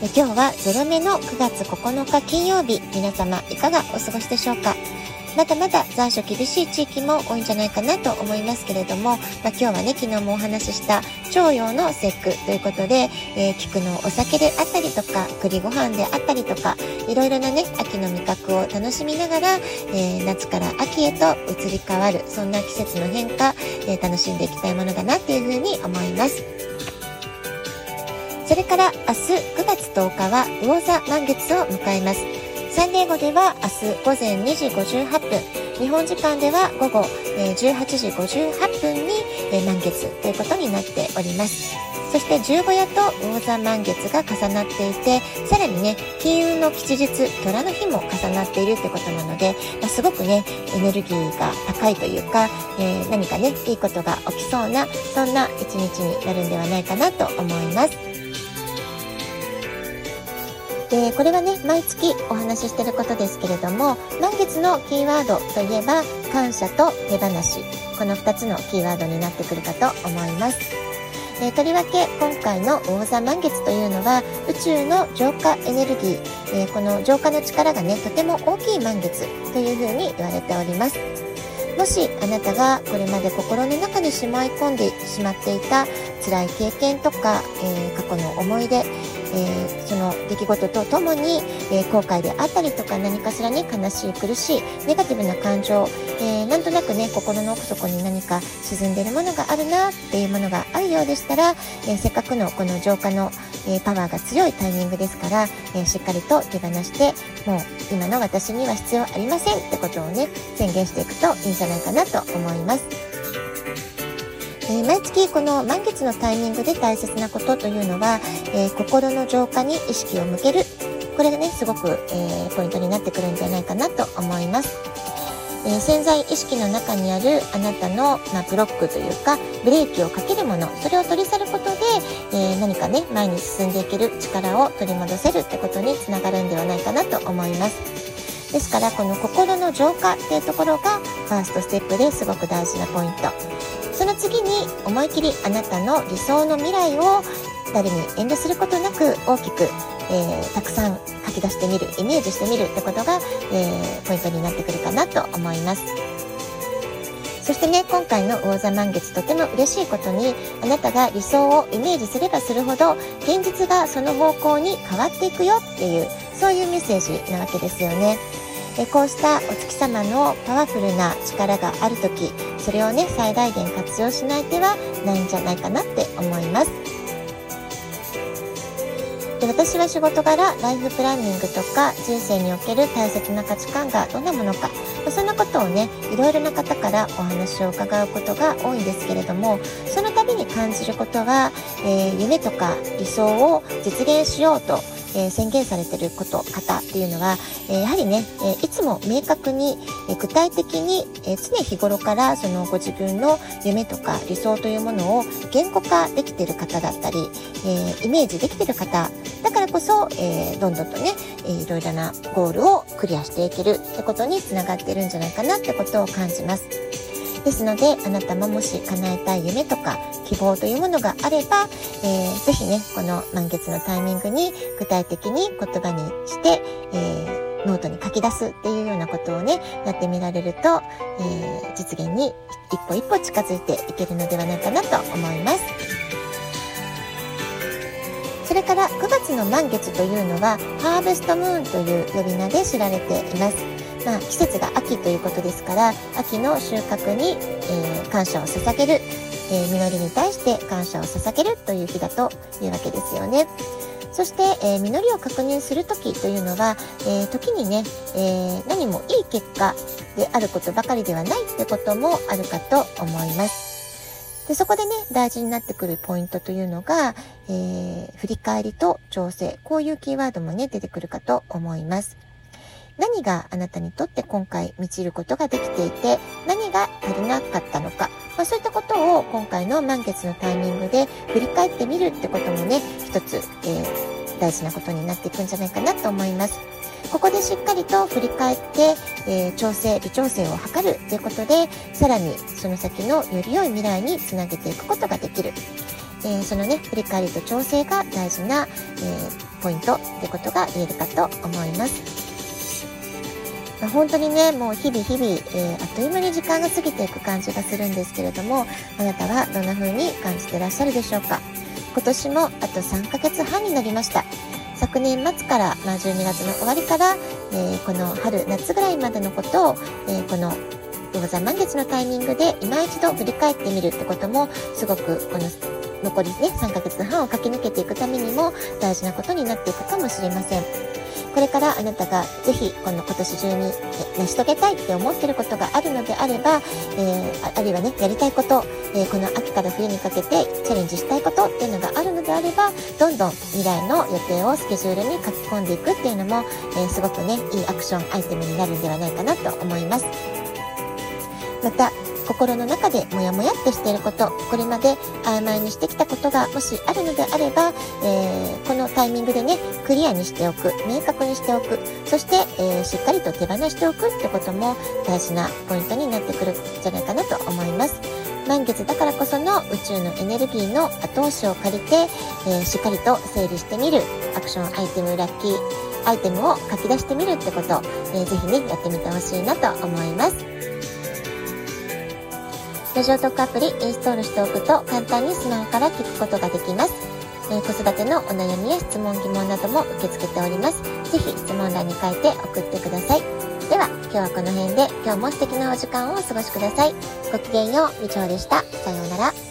今日は0目の9月9日金曜日、皆様いかがお過ごしでしょうか？まだまだ残暑厳しい地域も多いんじゃないかなと思いますけれども、まあ、今日はね、昨日もお話しした腸用の節句ということで、えー、菊のお酒であったりとか、栗ご飯であったりとか、いろいろなね、秋の味覚を楽しみながら、えー、夏から秋へと移り変わる、そんな季節の変化、えー、楽しんでいきたいものだなっていうふうに思います。それから明日9月10日は魚座満月を迎えます。サンデーゴでは明日午前2時58分、日本時間では午後18時58分に満月ということになっております。そして十五夜と魚座満月が重なっていて、さらにね、金運の吉日、虎の日も重なっているってことなので、まあ、すごくね、エネルギーが高いというか、えー、何かね、いいことが起きそうな、そんな一日になるんではないかなと思います。で、これはね、毎月お話ししてることですけれども、満月のキーワードといえば、感謝と手放し。この2つのキーワードになってくるかと思います。えー、とりわけ今回の魚座満月というのは宇宙の浄化エネルギー、えー、この浄化の力がねとても大きい満月というふうに言われておりますもしあなたがこれまで心の中にしまい込んでしまっていた辛い経験とか、えー、過去の思い出、えー、その出来事とともに、えー、後悔であったりとか何かしらに悲しい苦しいネガティブな感情、えー、なんとなくね心の奥底に何か沈んでいるものがあるなっていうものがあるようでしたら、えせっかくのこの浄化の、えパワーが強いタイミングですから、えしっかりと手放してもう今の私には必要ありませんってことをね宣言していくといいんじゃないかなと思います。えー、毎月この満月のタイミングで大切なことというのは、え、心の浄化に意識を向ける。これがね、すごく、えー、ポイントになってくるんじゃないかなと思います。え潜在意識の中にあるあなたの、まあ、ブロックというかブレーキをかけるものそれを取り去ることで、え何かね前に進んでいける力を取り戻せるってことにつながるんではないかなと思いますですからこの心の浄化っていうところがファーストステップですごく大事なポイントの次に思い切りあなたの理想の未来を誰に遠慮することなく大きく、えー、たくさん書き出してみるイメージしてみるってことが、えー、ポイントになってくるかなと思います。そしてね、今回の魚座満月とても嬉しいことに、あなたが理想をイメージすればするほど、現実がその方向に変わっていくよっていう、そういうメッセージなわけですよね。でこうしたお月様のパワフルな力がある時それをね最大限活用しない手はないんじゃないかなって思います。で私は仕事柄ライフプランニングとか人生における大切な価値観がどんなものかそんなことをねいろいろな方からお話を伺うことが多いんですけれどもその度に感じることは、えー、夢とか理想を実現しようとえー、宣言されてること方っていうのは、え、やはりね、え、いつも明確に、え具体的に、え常日頃からそのご自分の夢とか理想というものを言語化できてる方だったり、えイメージできてる方だからこそ、えどんどんとね、えいろいろなゴールをクリアしていけるってことにつながってるんじゃないかなってことを感じます。ですので、あなたももし叶えたい夢とか希望というものがあれば、えー、ぜひね、この満月のタイミングに具体的に言葉にして、えー、ノートに書き出すっていうようなことをね、やってみられると、えー、実現に一歩一歩近づいていけるのではないかなと思います。それから9月の満月というのはハーベストムーンという呼び名で知られています。まあ、季節が秋ということですから秋の収穫に、えー、感謝を捧げる、えー、実りに対して感謝を捧げるという日だというわけですよね。そして、えー、実りを確認する時というのは、えー、時にね、えー、何もいい結果であることばかりではないってこともあるかと思います。でそこでね、大事になってくるポイントというのが、え振り返りと調整。こういうキーワードもね、出てくるかと思います。何があなたにとって今回満ちることができていて、何が足りなかったのか、まあ、そういったことを今回の満月のタイミングで振り返ってみるってこともね、一つ、えー、大事なことになっていくんじゃないかなと思います。ここでしっかりと振り返って、えー、調整、微調整を図るということで、さらにその先のより良い未来につなげていくことができる。えー、そのね、振り返りと調整が大事な、えー、ポイントってことが言えるかと思います。本当にね、もう日々日々、えー、あっという間に時間が過ぎていく感じがするんですけれども、あなたはどんな風に感じてらっしゃるでしょうか？今年もあと3ヶ月半になりました。昨年末から、まあ、12月の終わりから、えー、この春、夏ぐらいまでのことを、えー、この魚座満月のタイミングで今一度振り返ってみるってこともすごくこの残りね3ヶ月半を駆け抜けていくためにも大事なことになっていくかもしれません。これからあなたがぜひこの今年中に成し遂げたいって思ってることがあるのであれば、えー、あるいはね、やりたいこと、えー、この秋から冬にかけてチャレンジしたいことっていうのがあるのであれば、どんどん未来の予定をスケジュールに書き込んでいくっていうのも、えー、すごくね、いいアクションアイテムになるんではないかなと思います。また、心の中でモヤモヤっとしていること、これまで曖昧にしてきたことがもしあるのであれば、えー、このタイミングでね、クリアにしておく、明確にしておく、そして、えー、しっかりと手放しておくってことも大事なポイントになってくるんじゃないかなと思います。満月だからこその宇宙のエネルギーの後押しを借りて、えー、しっかりと整理してみるアクションアイテムラッキーアイテムを書き出してみるってこと、えー、ぜひねやってみてほしいなと思います。ラジオトークアプリインストールしておくと簡単にスマホから聞くことができます。えー、子育てのお悩みや質問疑問なども受け付けております。是非質問欄に書いて送ってください。では、今日はこの辺で今日も素敵なお時間をお過ごしください。ごきげんよう、みちょうでした。さようなら。